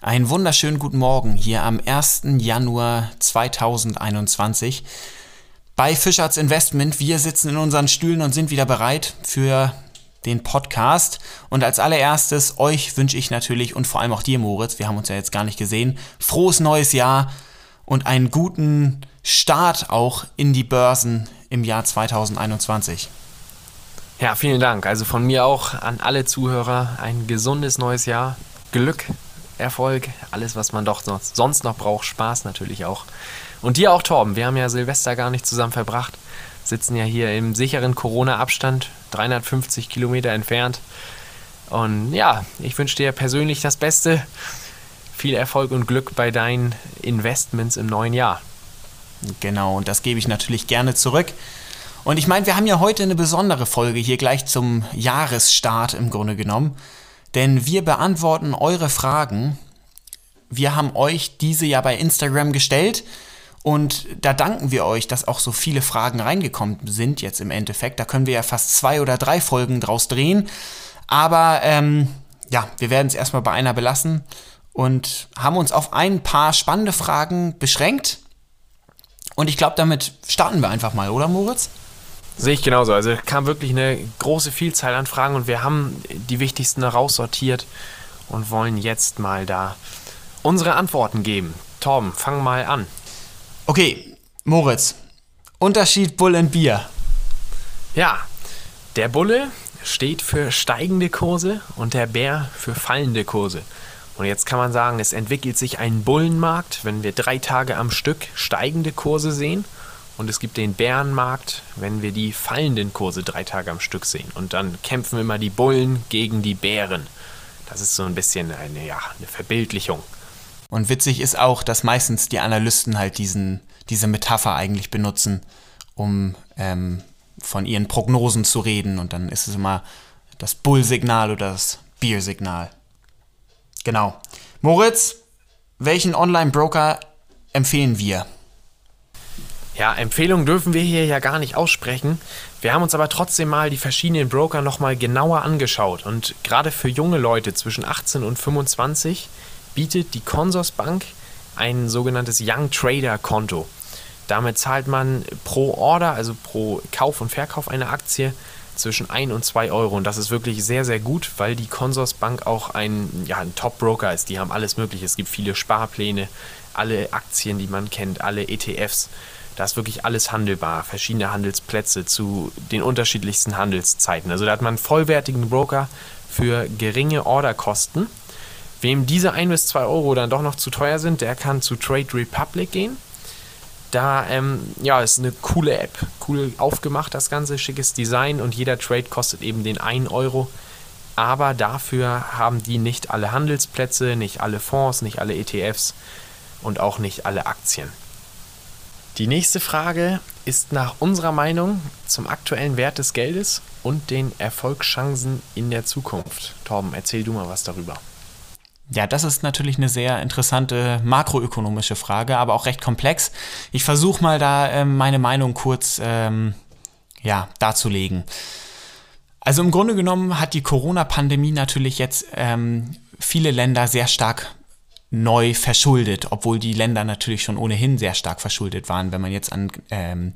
Einen wunderschönen guten Morgen hier am 1. Januar 2021 bei Fischarts Investment. Wir sitzen in unseren Stühlen und sind wieder bereit für den Podcast. Und als allererstes euch wünsche ich natürlich und vor allem auch dir, Moritz, wir haben uns ja jetzt gar nicht gesehen, frohes neues Jahr und einen guten Start auch in die Börsen im Jahr 2021. Ja, vielen Dank. Also von mir auch an alle Zuhörer ein gesundes neues Jahr. Glück, Erfolg, alles, was man doch sonst noch braucht. Spaß natürlich auch. Und dir auch, Torben. Wir haben ja Silvester gar nicht zusammen verbracht. Sitzen ja hier im sicheren Corona-Abstand, 350 Kilometer entfernt. Und ja, ich wünsche dir persönlich das Beste. Viel Erfolg und Glück bei deinen Investments im neuen Jahr. Genau, und das gebe ich natürlich gerne zurück. Und ich meine, wir haben ja heute eine besondere Folge hier gleich zum Jahresstart im Grunde genommen. Denn wir beantworten eure Fragen. Wir haben euch diese ja bei Instagram gestellt. Und da danken wir euch, dass auch so viele Fragen reingekommen sind jetzt im Endeffekt. Da können wir ja fast zwei oder drei Folgen draus drehen. Aber ähm, ja, wir werden es erstmal bei einer belassen und haben uns auf ein paar spannende Fragen beschränkt. Und ich glaube, damit starten wir einfach mal, oder Moritz? Sehe ich genauso. Also kam wirklich eine große Vielzahl an Fragen und wir haben die wichtigsten heraussortiert und wollen jetzt mal da unsere Antworten geben. Torben, fang mal an. Okay, Moritz. Unterschied Bull und Bier. Ja, der Bulle steht für steigende Kurse und der Bär für fallende Kurse. Und jetzt kann man sagen, es entwickelt sich ein Bullenmarkt, wenn wir drei Tage am Stück steigende Kurse sehen. Und es gibt den Bärenmarkt, wenn wir die fallenden Kurse drei Tage am Stück sehen. Und dann kämpfen immer die Bullen gegen die Bären. Das ist so ein bisschen eine, ja, eine Verbildlichung. Und witzig ist auch, dass meistens die Analysten halt diesen, diese Metapher eigentlich benutzen, um ähm, von ihren Prognosen zu reden. Und dann ist es immer das Bull-Signal oder das Bier-Signal. Genau. Moritz, welchen Online-Broker empfehlen wir? Ja, Empfehlungen dürfen wir hier ja gar nicht aussprechen. Wir haben uns aber trotzdem mal die verschiedenen Broker nochmal genauer angeschaut. Und gerade für junge Leute zwischen 18 und 25 bietet die Consorsbank ein sogenanntes Young Trader Konto. Damit zahlt man pro Order, also pro Kauf und Verkauf einer Aktie, zwischen 1 und 2 Euro. Und das ist wirklich sehr, sehr gut, weil die Consorsbank auch ein, ja, ein Top-Broker ist. Die haben alles Mögliche. Es gibt viele Sparpläne, alle Aktien, die man kennt, alle ETFs. Da ist wirklich alles handelbar. Verschiedene Handelsplätze zu den unterschiedlichsten Handelszeiten. Also da hat man einen vollwertigen Broker für geringe Orderkosten. Wem diese 1 bis 2 Euro dann doch noch zu teuer sind, der kann zu Trade Republic gehen. Da, ähm, ja, ist eine coole App, cool aufgemacht das Ganze, schickes Design und jeder Trade kostet eben den 1 Euro. Aber dafür haben die nicht alle Handelsplätze, nicht alle Fonds, nicht alle ETFs und auch nicht alle Aktien. Die nächste Frage ist nach unserer Meinung zum aktuellen Wert des Geldes und den Erfolgschancen in der Zukunft. Torben, erzähl du mal was darüber. Ja, das ist natürlich eine sehr interessante makroökonomische Frage, aber auch recht komplex. Ich versuche mal da ähm, meine Meinung kurz ähm, ja, darzulegen. Also im Grunde genommen hat die Corona-Pandemie natürlich jetzt ähm, viele Länder sehr stark neu verschuldet, obwohl die Länder natürlich schon ohnehin sehr stark verschuldet waren, wenn man jetzt an ähm,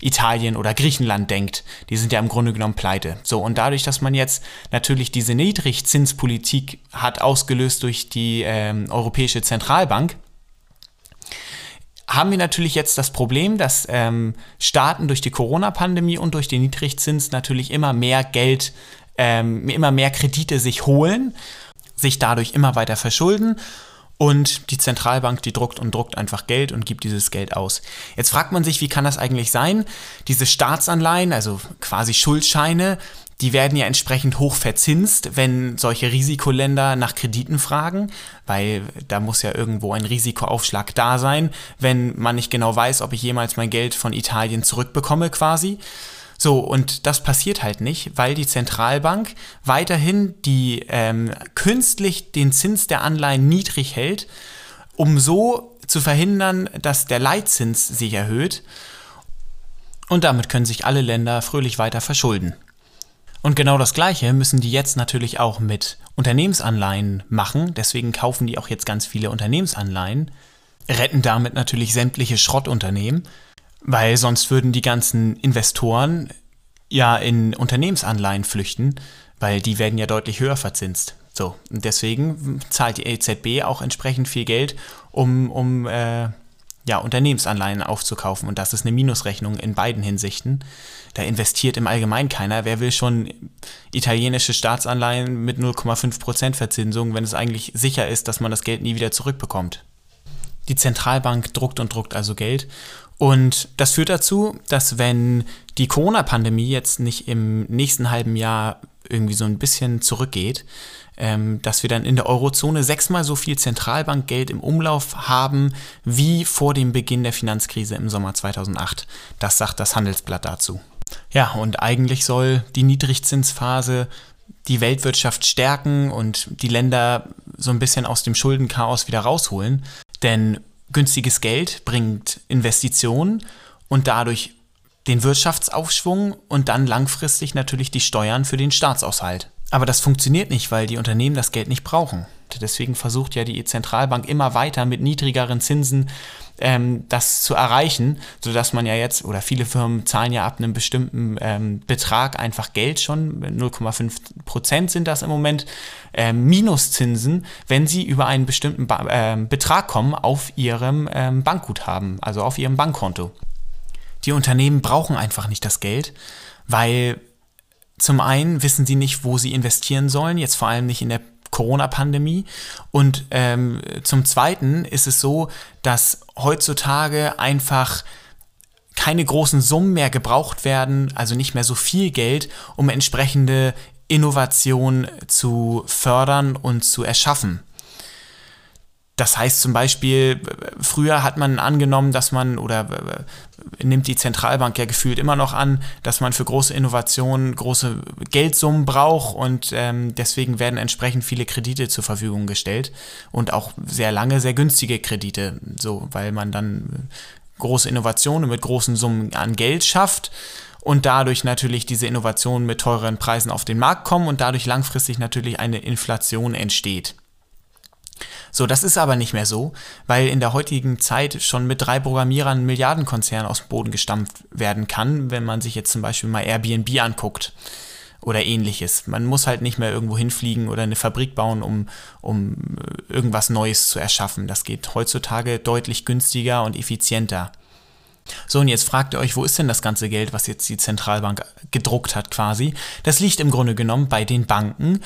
Italien oder Griechenland denkt, die sind ja im Grunde genommen pleite. So, und dadurch, dass man jetzt natürlich diese Niedrigzinspolitik hat, ausgelöst durch die ähm, Europäische Zentralbank, haben wir natürlich jetzt das Problem, dass ähm, Staaten durch die Corona-Pandemie und durch den Niedrigzins natürlich immer mehr Geld, ähm, immer mehr Kredite sich holen, sich dadurch immer weiter verschulden und die Zentralbank, die druckt und druckt einfach Geld und gibt dieses Geld aus. Jetzt fragt man sich, wie kann das eigentlich sein? Diese Staatsanleihen, also quasi Schuldscheine, die werden ja entsprechend hoch verzinst, wenn solche Risikoländer nach Krediten fragen, weil da muss ja irgendwo ein Risikoaufschlag da sein, wenn man nicht genau weiß, ob ich jemals mein Geld von Italien zurückbekomme quasi. So, und das passiert halt nicht, weil die Zentralbank weiterhin die ähm, künstlich den Zins der Anleihen niedrig hält, um so zu verhindern, dass der Leitzins sich erhöht. Und damit können sich alle Länder fröhlich weiter verschulden. Und genau das Gleiche müssen die jetzt natürlich auch mit Unternehmensanleihen machen. Deswegen kaufen die auch jetzt ganz viele Unternehmensanleihen, retten damit natürlich sämtliche Schrottunternehmen, weil sonst würden die ganzen Investoren ja in Unternehmensanleihen flüchten, weil die werden ja deutlich höher verzinst. So, und deswegen zahlt die EZB auch entsprechend viel Geld, um, um äh, ja, Unternehmensanleihen aufzukaufen. Und das ist eine Minusrechnung in beiden Hinsichten. Da investiert im Allgemeinen keiner. Wer will schon italienische Staatsanleihen mit 0,5% Verzinsung, wenn es eigentlich sicher ist, dass man das Geld nie wieder zurückbekommt? Die Zentralbank druckt und druckt also Geld. Und das führt dazu, dass wenn die Corona-Pandemie jetzt nicht im nächsten halben Jahr irgendwie so ein bisschen zurückgeht, ähm, dass wir dann in der Eurozone sechsmal so viel Zentralbankgeld im Umlauf haben wie vor dem Beginn der Finanzkrise im Sommer 2008. Das sagt das Handelsblatt dazu. Ja, und eigentlich soll die Niedrigzinsphase die Weltwirtschaft stärken und die Länder so ein bisschen aus dem Schuldenchaos wieder rausholen. Denn günstiges Geld bringt Investitionen und dadurch den Wirtschaftsaufschwung und dann langfristig natürlich die Steuern für den Staatshaushalt. Aber das funktioniert nicht, weil die Unternehmen das Geld nicht brauchen. Deswegen versucht ja die Zentralbank immer weiter mit niedrigeren Zinsen ähm, das zu erreichen, sodass man ja jetzt, oder viele Firmen zahlen ja ab einem bestimmten ähm, Betrag einfach Geld schon, 0,5 Prozent sind das im Moment, ähm, Minuszinsen, wenn sie über einen bestimmten ba ähm, Betrag kommen auf ihrem ähm, Bankguthaben, also auf ihrem Bankkonto. Die Unternehmen brauchen einfach nicht das Geld, weil zum einen wissen sie nicht, wo sie investieren sollen, jetzt vor allem nicht in der Corona-Pandemie. Und ähm, zum Zweiten ist es so, dass heutzutage einfach keine großen Summen mehr gebraucht werden, also nicht mehr so viel Geld, um entsprechende Innovation zu fördern und zu erschaffen. Das heißt zum Beispiel, früher hat man angenommen, dass man, oder nimmt die Zentralbank ja gefühlt immer noch an, dass man für große Innovationen große Geldsummen braucht und ähm, deswegen werden entsprechend viele Kredite zur Verfügung gestellt und auch sehr lange, sehr günstige Kredite, so, weil man dann große Innovationen mit großen Summen an Geld schafft und dadurch natürlich diese Innovationen mit teuren Preisen auf den Markt kommen und dadurch langfristig natürlich eine Inflation entsteht. So, das ist aber nicht mehr so, weil in der heutigen Zeit schon mit drei Programmierern ein Milliardenkonzern aus dem Boden gestampft werden kann, wenn man sich jetzt zum Beispiel mal Airbnb anguckt oder ähnliches. Man muss halt nicht mehr irgendwo hinfliegen oder eine Fabrik bauen, um, um irgendwas Neues zu erschaffen. Das geht heutzutage deutlich günstiger und effizienter. So, und jetzt fragt ihr euch, wo ist denn das ganze Geld, was jetzt die Zentralbank gedruckt hat quasi? Das liegt im Grunde genommen bei den Banken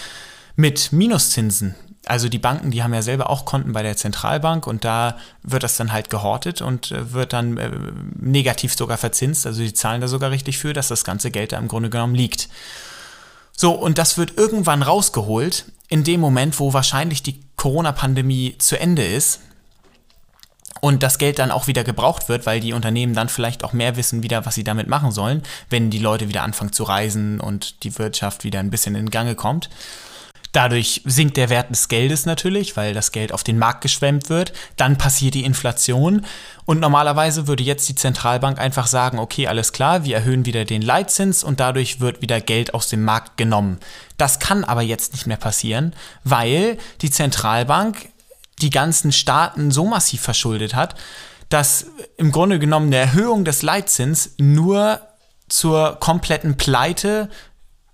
mit Minuszinsen also die Banken, die haben ja selber auch Konten bei der Zentralbank und da wird das dann halt gehortet und äh, wird dann äh, negativ sogar verzinst. Also die zahlen da sogar richtig für, dass das ganze Geld da im Grunde genommen liegt. So, und das wird irgendwann rausgeholt, in dem Moment, wo wahrscheinlich die Corona-Pandemie zu Ende ist und das Geld dann auch wieder gebraucht wird, weil die Unternehmen dann vielleicht auch mehr wissen wieder, was sie damit machen sollen, wenn die Leute wieder anfangen zu reisen und die Wirtschaft wieder ein bisschen in Gange kommt. Dadurch sinkt der Wert des Geldes natürlich, weil das Geld auf den Markt geschwemmt wird. Dann passiert die Inflation. Und normalerweise würde jetzt die Zentralbank einfach sagen, okay, alles klar, wir erhöhen wieder den Leitzins und dadurch wird wieder Geld aus dem Markt genommen. Das kann aber jetzt nicht mehr passieren, weil die Zentralbank die ganzen Staaten so massiv verschuldet hat, dass im Grunde genommen eine Erhöhung des Leitzins nur zur kompletten Pleite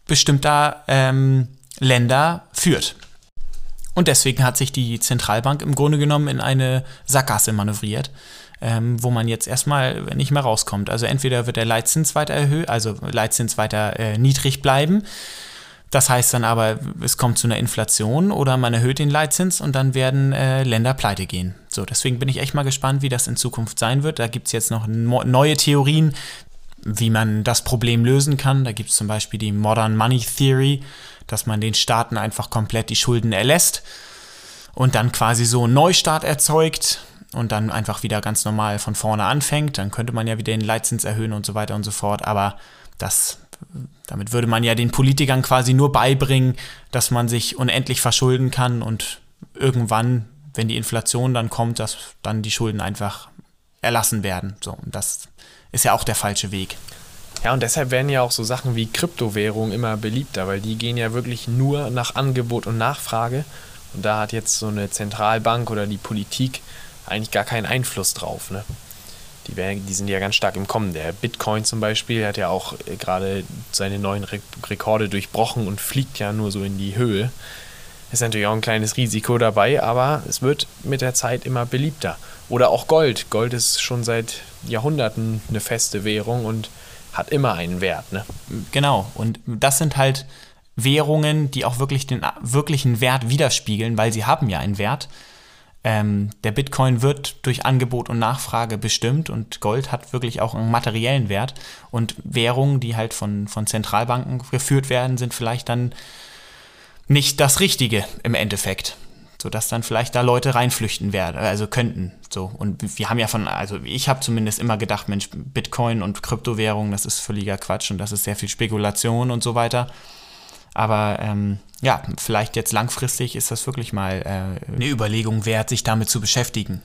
bestimmter ähm, Länder führt. Und deswegen hat sich die Zentralbank im Grunde genommen in eine Sackgasse manövriert, ähm, wo man jetzt erstmal nicht mehr rauskommt. Also entweder wird der Leitzins weiter erhöht, also Leitzins weiter äh, niedrig bleiben. Das heißt dann aber, es kommt zu einer Inflation oder man erhöht den Leitzins und dann werden äh, Länder pleite gehen. So, deswegen bin ich echt mal gespannt, wie das in Zukunft sein wird. Da gibt es jetzt noch neue Theorien, wie man das Problem lösen kann. Da gibt es zum Beispiel die Modern Money Theory dass man den Staaten einfach komplett die Schulden erlässt und dann quasi so einen Neustart erzeugt und dann einfach wieder ganz normal von vorne anfängt. Dann könnte man ja wieder den Leitzins erhöhen und so weiter und so fort. Aber das, damit würde man ja den Politikern quasi nur beibringen, dass man sich unendlich verschulden kann und irgendwann wenn die Inflation dann kommt, dass dann die Schulden einfach erlassen werden. So, und das ist ja auch der falsche Weg. Ja, und deshalb werden ja auch so Sachen wie Kryptowährung immer beliebter, weil die gehen ja wirklich nur nach Angebot und Nachfrage. Und da hat jetzt so eine Zentralbank oder die Politik eigentlich gar keinen Einfluss drauf. Ne? Die, werden, die sind ja ganz stark im Kommen. Der Bitcoin zum Beispiel hat ja auch äh, gerade seine neuen Re Rekorde durchbrochen und fliegt ja nur so in die Höhe. Ist natürlich auch ein kleines Risiko dabei, aber es wird mit der Zeit immer beliebter. Oder auch Gold. Gold ist schon seit Jahrhunderten eine feste Währung und hat immer einen Wert. Ne? Genau. Und das sind halt Währungen, die auch wirklich den wirklichen Wert widerspiegeln, weil sie haben ja einen Wert. Ähm, der Bitcoin wird durch Angebot und Nachfrage bestimmt und Gold hat wirklich auch einen materiellen Wert. Und Währungen, die halt von, von Zentralbanken geführt werden, sind vielleicht dann nicht das Richtige im Endeffekt. Sodass dann vielleicht da Leute reinflüchten werden, also könnten. So. Und wir haben ja von, also ich habe zumindest immer gedacht, Mensch, Bitcoin und Kryptowährung, das ist völliger Quatsch und das ist sehr viel Spekulation und so weiter. Aber ähm, ja, vielleicht jetzt langfristig ist das wirklich mal äh, eine Überlegung wert, sich damit zu beschäftigen.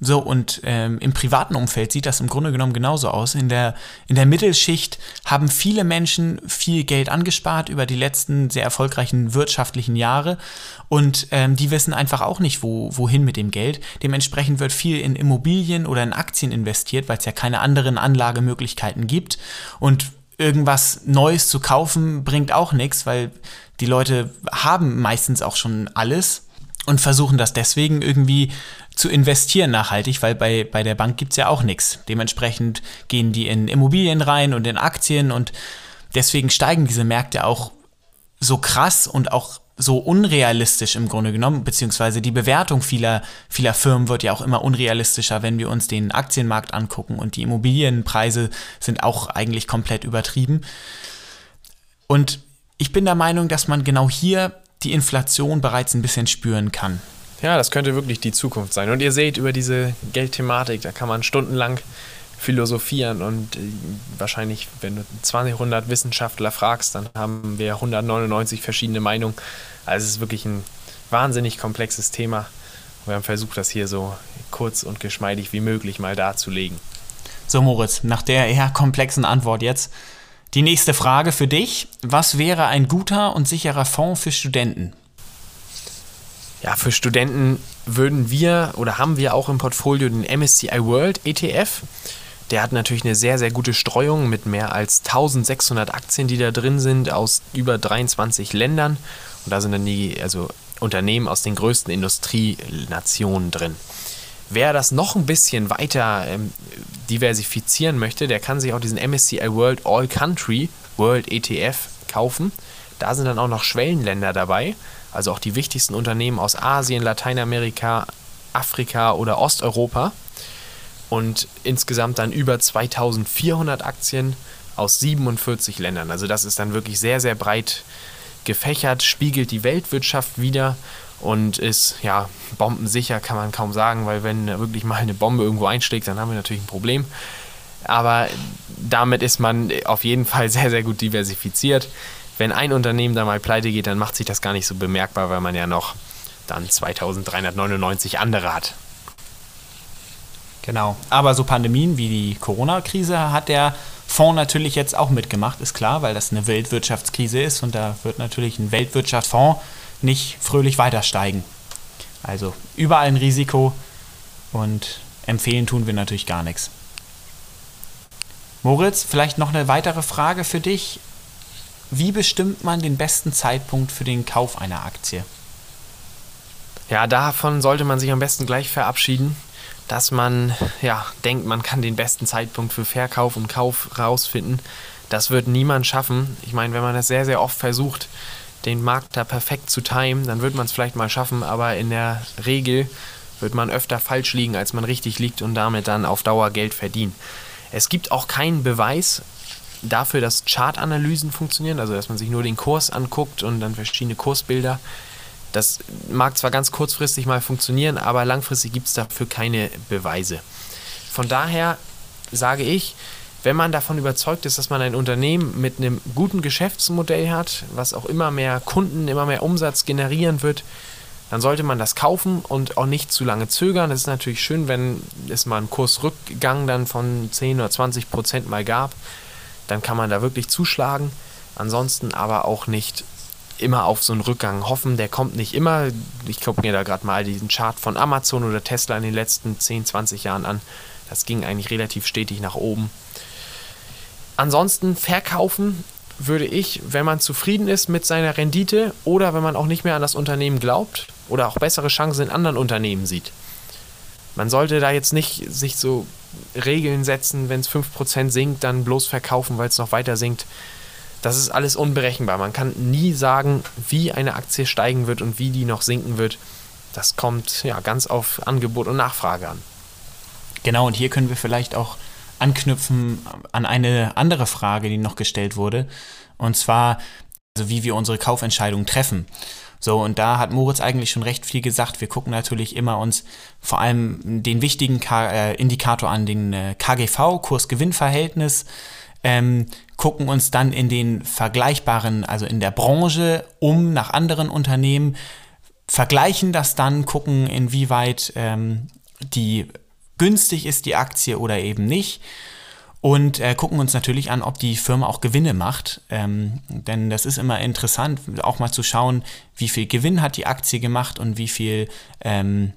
So, und ähm, im privaten Umfeld sieht das im Grunde genommen genauso aus. In der, in der Mittelschicht haben viele Menschen viel Geld angespart über die letzten sehr erfolgreichen wirtschaftlichen Jahre und ähm, die wissen einfach auch nicht, wo, wohin mit dem Geld. Dementsprechend wird viel in Immobilien oder in Aktien investiert, weil es ja keine anderen Anlagemöglichkeiten gibt. Und irgendwas Neues zu kaufen bringt auch nichts, weil die Leute haben meistens auch schon alles und versuchen das deswegen irgendwie zu investieren nachhaltig, weil bei, bei der Bank gibt es ja auch nichts. Dementsprechend gehen die in Immobilien rein und in Aktien und deswegen steigen diese Märkte auch so krass und auch so unrealistisch im Grunde genommen, beziehungsweise die Bewertung vieler, vieler Firmen wird ja auch immer unrealistischer, wenn wir uns den Aktienmarkt angucken und die Immobilienpreise sind auch eigentlich komplett übertrieben. Und ich bin der Meinung, dass man genau hier die Inflation bereits ein bisschen spüren kann. Ja, das könnte wirklich die Zukunft sein. Und ihr seht über diese Geldthematik, da kann man stundenlang philosophieren und äh, wahrscheinlich, wenn du 200 Wissenschaftler fragst, dann haben wir 199 verschiedene Meinungen. Also es ist wirklich ein wahnsinnig komplexes Thema. Wir haben versucht, das hier so kurz und geschmeidig wie möglich mal darzulegen. So, Moritz, nach der eher komplexen Antwort jetzt die nächste Frage für dich. Was wäre ein guter und sicherer Fonds für Studenten? Ja, für Studenten würden wir oder haben wir auch im Portfolio den MSCI World ETF. Der hat natürlich eine sehr, sehr gute Streuung mit mehr als 1600 Aktien, die da drin sind, aus über 23 Ländern. Und da sind dann die also Unternehmen aus den größten Industrienationen drin. Wer das noch ein bisschen weiter ähm, diversifizieren möchte, der kann sich auch diesen MSCI World All Country World ETF kaufen. Da sind dann auch noch Schwellenländer dabei, also auch die wichtigsten Unternehmen aus Asien, Lateinamerika, Afrika oder Osteuropa. Und insgesamt dann über 2400 Aktien aus 47 Ländern. Also das ist dann wirklich sehr, sehr breit gefächert, spiegelt die Weltwirtschaft wieder und ist ja bombensicher, kann man kaum sagen, weil wenn wirklich mal eine Bombe irgendwo einschlägt, dann haben wir natürlich ein Problem. Aber damit ist man auf jeden Fall sehr, sehr gut diversifiziert. Wenn ein Unternehmen da mal pleite geht, dann macht sich das gar nicht so bemerkbar, weil man ja noch dann 2399 andere hat. Genau. Aber so Pandemien wie die Corona-Krise hat der Fonds natürlich jetzt auch mitgemacht, ist klar, weil das eine Weltwirtschaftskrise ist und da wird natürlich ein Weltwirtschaftsfonds nicht fröhlich weiter steigen. Also überall ein Risiko und empfehlen tun wir natürlich gar nichts. Moritz, vielleicht noch eine weitere Frage für dich. Wie bestimmt man den besten Zeitpunkt für den Kauf einer Aktie? Ja, davon sollte man sich am besten gleich verabschieden, dass man ja denkt, man kann den besten Zeitpunkt für Verkauf und Kauf rausfinden. Das wird niemand schaffen. Ich meine, wenn man das sehr, sehr oft versucht, den Markt da perfekt zu timen, dann wird man es vielleicht mal schaffen, aber in der Regel wird man öfter falsch liegen, als man richtig liegt und damit dann auf Dauer Geld verdienen. Es gibt auch keinen Beweis dafür, dass Chartanalysen funktionieren, also dass man sich nur den Kurs anguckt und dann verschiedene Kursbilder. Das mag zwar ganz kurzfristig mal funktionieren, aber langfristig gibt es dafür keine Beweise. Von daher sage ich, wenn man davon überzeugt ist, dass man ein Unternehmen mit einem guten Geschäftsmodell hat, was auch immer mehr Kunden, immer mehr Umsatz generieren wird, dann sollte man das kaufen und auch nicht zu lange zögern. Es ist natürlich schön, wenn es mal einen Kursrückgang dann von 10 oder 20 Prozent mal gab. Dann kann man da wirklich zuschlagen. Ansonsten aber auch nicht immer auf so einen Rückgang hoffen. Der kommt nicht immer. Ich gucke mir da gerade mal diesen Chart von Amazon oder Tesla in den letzten 10, 20 Jahren an. Das ging eigentlich relativ stetig nach oben. Ansonsten verkaufen würde ich, wenn man zufrieden ist mit seiner Rendite oder wenn man auch nicht mehr an das Unternehmen glaubt oder auch bessere Chancen in anderen Unternehmen sieht. Man sollte da jetzt nicht sich so Regeln setzen, wenn es 5% sinkt, dann bloß verkaufen, weil es noch weiter sinkt. Das ist alles unberechenbar. Man kann nie sagen, wie eine Aktie steigen wird und wie die noch sinken wird. Das kommt ja ganz auf Angebot und Nachfrage an. Genau, und hier können wir vielleicht auch anknüpfen an eine andere Frage, die noch gestellt wurde. Und zwar, also wie wir unsere Kaufentscheidungen treffen. So, und da hat Moritz eigentlich schon recht viel gesagt. Wir gucken natürlich immer uns vor allem den wichtigen K äh, Indikator an, den äh, KGV, Kurs-Gewinn-Verhältnis, ähm, gucken uns dann in den vergleichbaren, also in der Branche um nach anderen Unternehmen, vergleichen das dann, gucken, inwieweit ähm, die günstig ist die Aktie oder eben nicht. Und äh, gucken uns natürlich an, ob die Firma auch Gewinne macht. Ähm, denn das ist immer interessant, auch mal zu schauen, wie viel Gewinn hat die Aktie gemacht und wie viel, ähm,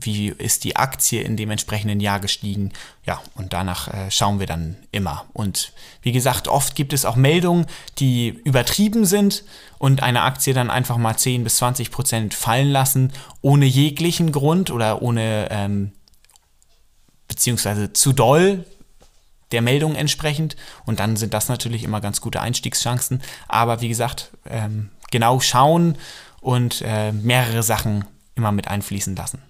wie ist die Aktie in dem entsprechenden Jahr gestiegen. Ja, und danach äh, schauen wir dann immer. Und wie gesagt, oft gibt es auch Meldungen, die übertrieben sind und eine Aktie dann einfach mal 10 bis 20 Prozent fallen lassen, ohne jeglichen Grund oder ohne ähm, beziehungsweise zu doll der Meldung entsprechend. Und dann sind das natürlich immer ganz gute Einstiegschancen. Aber wie gesagt, ähm, genau schauen und äh, mehrere Sachen immer mit einfließen lassen.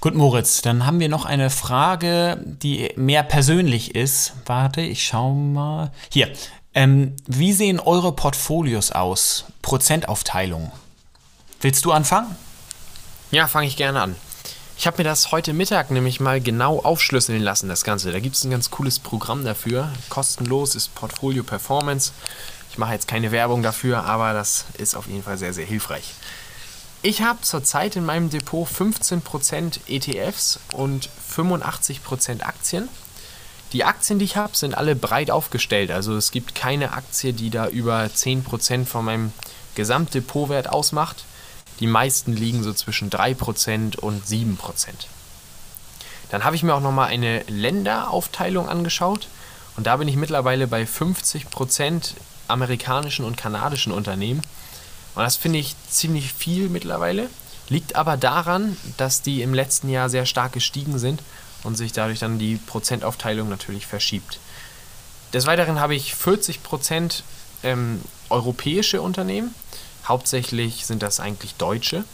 Gut, Moritz, dann haben wir noch eine Frage, die mehr persönlich ist. Warte, ich schau mal. Hier. Ähm, wie sehen eure Portfolios aus? Prozentaufteilung. Willst du anfangen? Ja, fange ich gerne an. Ich habe mir das heute Mittag nämlich mal genau aufschlüsseln lassen, das Ganze. Da gibt es ein ganz cooles Programm dafür. Kostenlos ist Portfolio Performance. Ich mache jetzt keine Werbung dafür, aber das ist auf jeden Fall sehr, sehr hilfreich. Ich habe zurzeit in meinem Depot 15% ETFs und 85% Aktien. Die Aktien, die ich habe, sind alle breit aufgestellt. Also es gibt keine Aktie, die da über 10% von meinem Gesamtdepotwert ausmacht. Die meisten liegen so zwischen 3% und 7%. Dann habe ich mir auch nochmal eine Länderaufteilung angeschaut und da bin ich mittlerweile bei 50% amerikanischen und kanadischen Unternehmen. Und das finde ich ziemlich viel mittlerweile. Liegt aber daran, dass die im letzten Jahr sehr stark gestiegen sind und sich dadurch dann die Prozentaufteilung natürlich verschiebt. Des Weiteren habe ich 40% ähm, europäische Unternehmen Hauptsächlich sind das eigentlich deutsche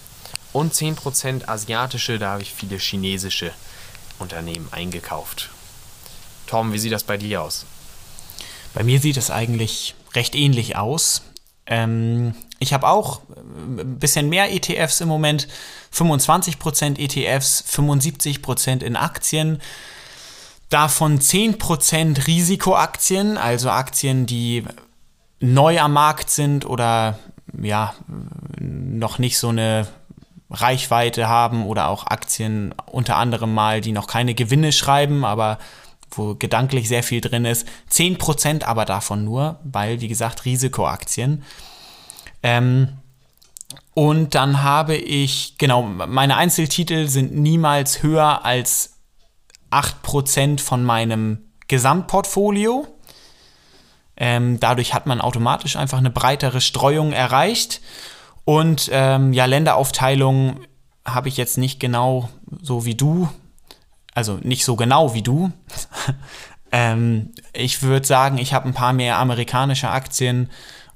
und 10% asiatische, da habe ich viele chinesische Unternehmen eingekauft. Tom, wie sieht das bei dir aus? Bei mir sieht es eigentlich recht ähnlich aus. Ähm, ich habe auch ein äh, bisschen mehr ETFs im Moment, 25% ETFs, 75% in Aktien. Davon 10% Risikoaktien, also Aktien, die neu am Markt sind oder ja, noch nicht so eine Reichweite haben oder auch Aktien unter anderem mal, die noch keine Gewinne schreiben, aber wo gedanklich sehr viel drin ist. 10% aber davon nur, weil, wie gesagt, Risikoaktien. Ähm, und dann habe ich, genau, meine Einzeltitel sind niemals höher als 8% von meinem Gesamtportfolio. Ähm, dadurch hat man automatisch einfach eine breitere Streuung erreicht. Und ähm, ja, Länderaufteilung habe ich jetzt nicht genau so wie du, also nicht so genau wie du. ähm, ich würde sagen, ich habe ein paar mehr amerikanische Aktien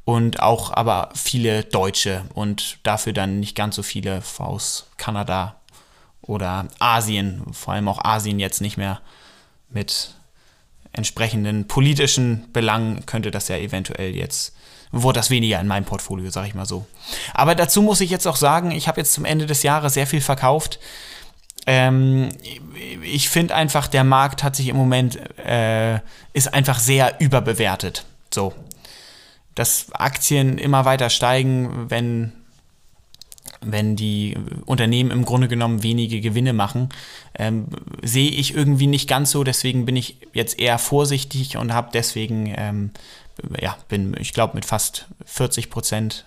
und auch aber viele deutsche und dafür dann nicht ganz so viele aus Kanada oder Asien, vor allem auch Asien jetzt nicht mehr mit entsprechenden politischen Belangen könnte das ja eventuell jetzt, wurde das weniger in meinem Portfolio, sage ich mal so. Aber dazu muss ich jetzt auch sagen, ich habe jetzt zum Ende des Jahres sehr viel verkauft. Ähm, ich finde einfach, der Markt hat sich im Moment, äh, ist einfach sehr überbewertet. So. Dass Aktien immer weiter steigen, wenn wenn die Unternehmen im Grunde genommen wenige Gewinne machen, ähm, sehe ich irgendwie nicht ganz so. Deswegen bin ich jetzt eher vorsichtig und habe deswegen, ähm, ja, bin, ich glaube, mit fast 40 Prozent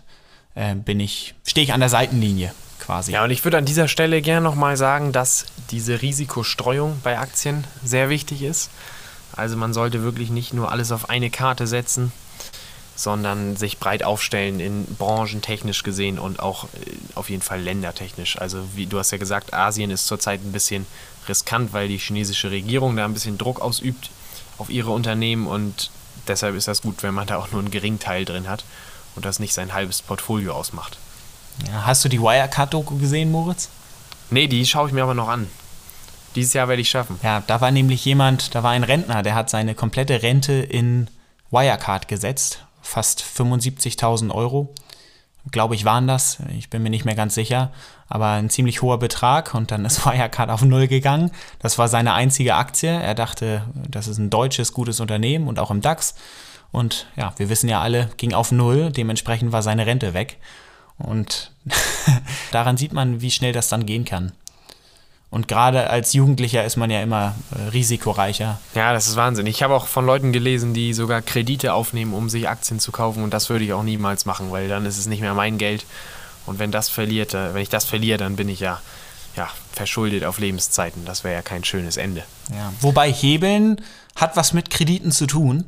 äh, bin ich, stehe ich an der Seitenlinie quasi. Ja, und ich würde an dieser Stelle gerne nochmal sagen, dass diese Risikostreuung bei Aktien sehr wichtig ist. Also man sollte wirklich nicht nur alles auf eine Karte setzen, sondern sich breit aufstellen in Branchen technisch gesehen und auch äh, auf jeden Fall ländertechnisch. Also wie du hast ja gesagt, Asien ist zurzeit ein bisschen riskant, weil die chinesische Regierung da ein bisschen Druck ausübt auf ihre Unternehmen und deshalb ist das gut, wenn man da auch nur einen geringen Teil drin hat und das nicht sein halbes Portfolio ausmacht. Ja, hast du die Wirecard-Doku gesehen, Moritz? Nee, die schaue ich mir aber noch an. Dieses Jahr werde ich schaffen. Ja, da war nämlich jemand, da war ein Rentner, der hat seine komplette Rente in Wirecard gesetzt. Fast 75.000 Euro. Glaube ich, waren das. Ich bin mir nicht mehr ganz sicher. Aber ein ziemlich hoher Betrag und dann ist Wirecard auf Null gegangen. Das war seine einzige Aktie. Er dachte, das ist ein deutsches, gutes Unternehmen und auch im DAX. Und ja, wir wissen ja alle, ging auf Null. Dementsprechend war seine Rente weg. Und daran sieht man, wie schnell das dann gehen kann. Und gerade als Jugendlicher ist man ja immer äh, risikoreicher. Ja, das ist Wahnsinn. Ich habe auch von Leuten gelesen, die sogar Kredite aufnehmen, um sich Aktien zu kaufen. Und das würde ich auch niemals machen, weil dann ist es nicht mehr mein Geld. Und wenn das verliert, äh, wenn ich das verliere, dann bin ich ja, ja verschuldet auf Lebenszeiten. Das wäre ja kein schönes Ende. Ja. Wobei Hebeln hat was mit Krediten zu tun.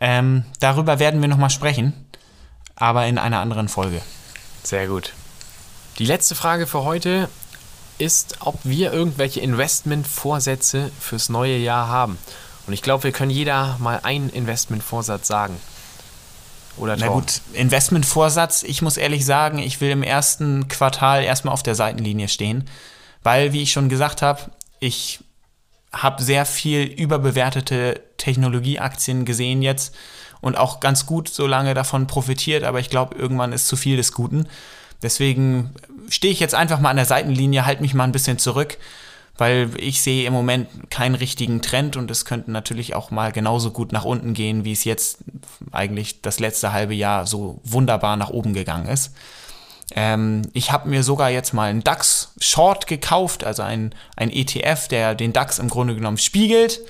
Ähm, darüber werden wir nochmal sprechen, aber in einer anderen Folge. Sehr gut. Die letzte Frage für heute ist, ob wir irgendwelche Investmentvorsätze fürs neue Jahr haben. Und ich glaube, wir können jeder mal einen Investmentvorsatz sagen. Oder Na gut, Investmentvorsatz, ich muss ehrlich sagen, ich will im ersten Quartal erstmal auf der Seitenlinie stehen, weil, wie ich schon gesagt habe, ich habe sehr viel überbewertete Technologieaktien gesehen jetzt und auch ganz gut so lange davon profitiert, aber ich glaube, irgendwann ist zu viel des Guten. Deswegen stehe ich jetzt einfach mal an der Seitenlinie, halte mich mal ein bisschen zurück, weil ich sehe im Moment keinen richtigen Trend und es könnte natürlich auch mal genauso gut nach unten gehen, wie es jetzt eigentlich das letzte halbe Jahr so wunderbar nach oben gegangen ist. Ähm, ich habe mir sogar jetzt mal einen DAX Short gekauft, also ein, ein ETF, der den DAX im Grunde genommen spiegelt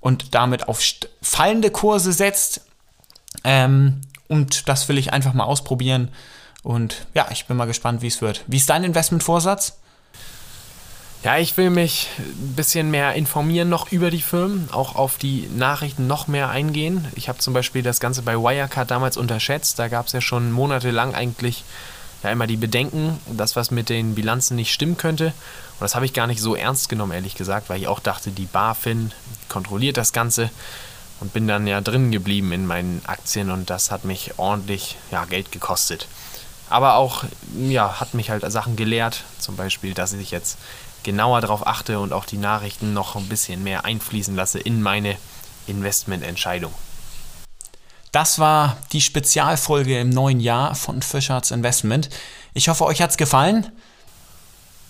und damit auf fallende Kurse setzt. Ähm, und das will ich einfach mal ausprobieren. Und ja, ich bin mal gespannt, wie es wird. Wie ist dein Investmentvorsatz? Ja, ich will mich ein bisschen mehr informieren noch über die Firmen, auch auf die Nachrichten noch mehr eingehen. Ich habe zum Beispiel das Ganze bei Wirecard damals unterschätzt. Da gab es ja schon monatelang eigentlich ja immer die Bedenken, dass was mit den Bilanzen nicht stimmen könnte. Und das habe ich gar nicht so ernst genommen, ehrlich gesagt, weil ich auch dachte, die BaFin kontrolliert das Ganze und bin dann ja drin geblieben in meinen Aktien und das hat mich ordentlich ja, Geld gekostet. Aber auch, ja, hat mich halt Sachen gelehrt. Zum Beispiel, dass ich jetzt genauer darauf achte und auch die Nachrichten noch ein bisschen mehr einfließen lasse in meine Investmententscheidung. Das war die Spezialfolge im neuen Jahr von Fischarts Investment. Ich hoffe, euch hat es gefallen.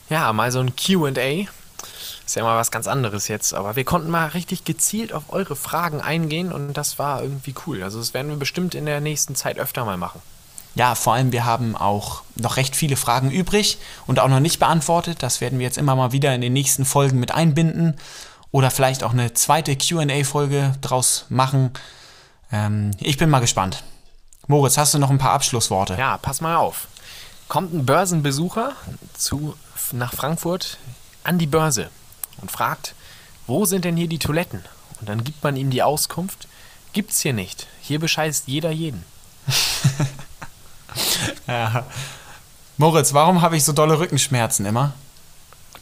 Ja, mal so ein QA. Ist ja mal was ganz anderes jetzt, aber wir konnten mal richtig gezielt auf eure Fragen eingehen und das war irgendwie cool. Also, das werden wir bestimmt in der nächsten Zeit öfter mal machen. Ja, vor allem wir haben auch noch recht viele Fragen übrig und auch noch nicht beantwortet. Das werden wir jetzt immer mal wieder in den nächsten Folgen mit einbinden oder vielleicht auch eine zweite QA-Folge draus machen. Ähm, ich bin mal gespannt. Moritz, hast du noch ein paar Abschlussworte? Ja, pass mal auf. Kommt ein Börsenbesucher zu, nach Frankfurt an die Börse und fragt, wo sind denn hier die Toiletten? Und dann gibt man ihm die Auskunft, gibt's hier nicht. Hier bescheißt jeder jeden. Ja. Moritz, warum habe ich so dolle Rückenschmerzen immer?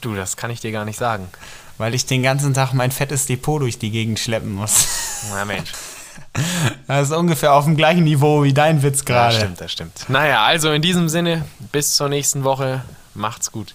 Du, das kann ich dir gar nicht sagen. Weil ich den ganzen Tag mein fettes Depot durch die Gegend schleppen muss. Na Mensch. Das ist ungefähr auf dem gleichen Niveau wie dein Witz gerade. Ja, stimmt, das stimmt. Naja, also in diesem Sinne, bis zur nächsten Woche. Macht's gut.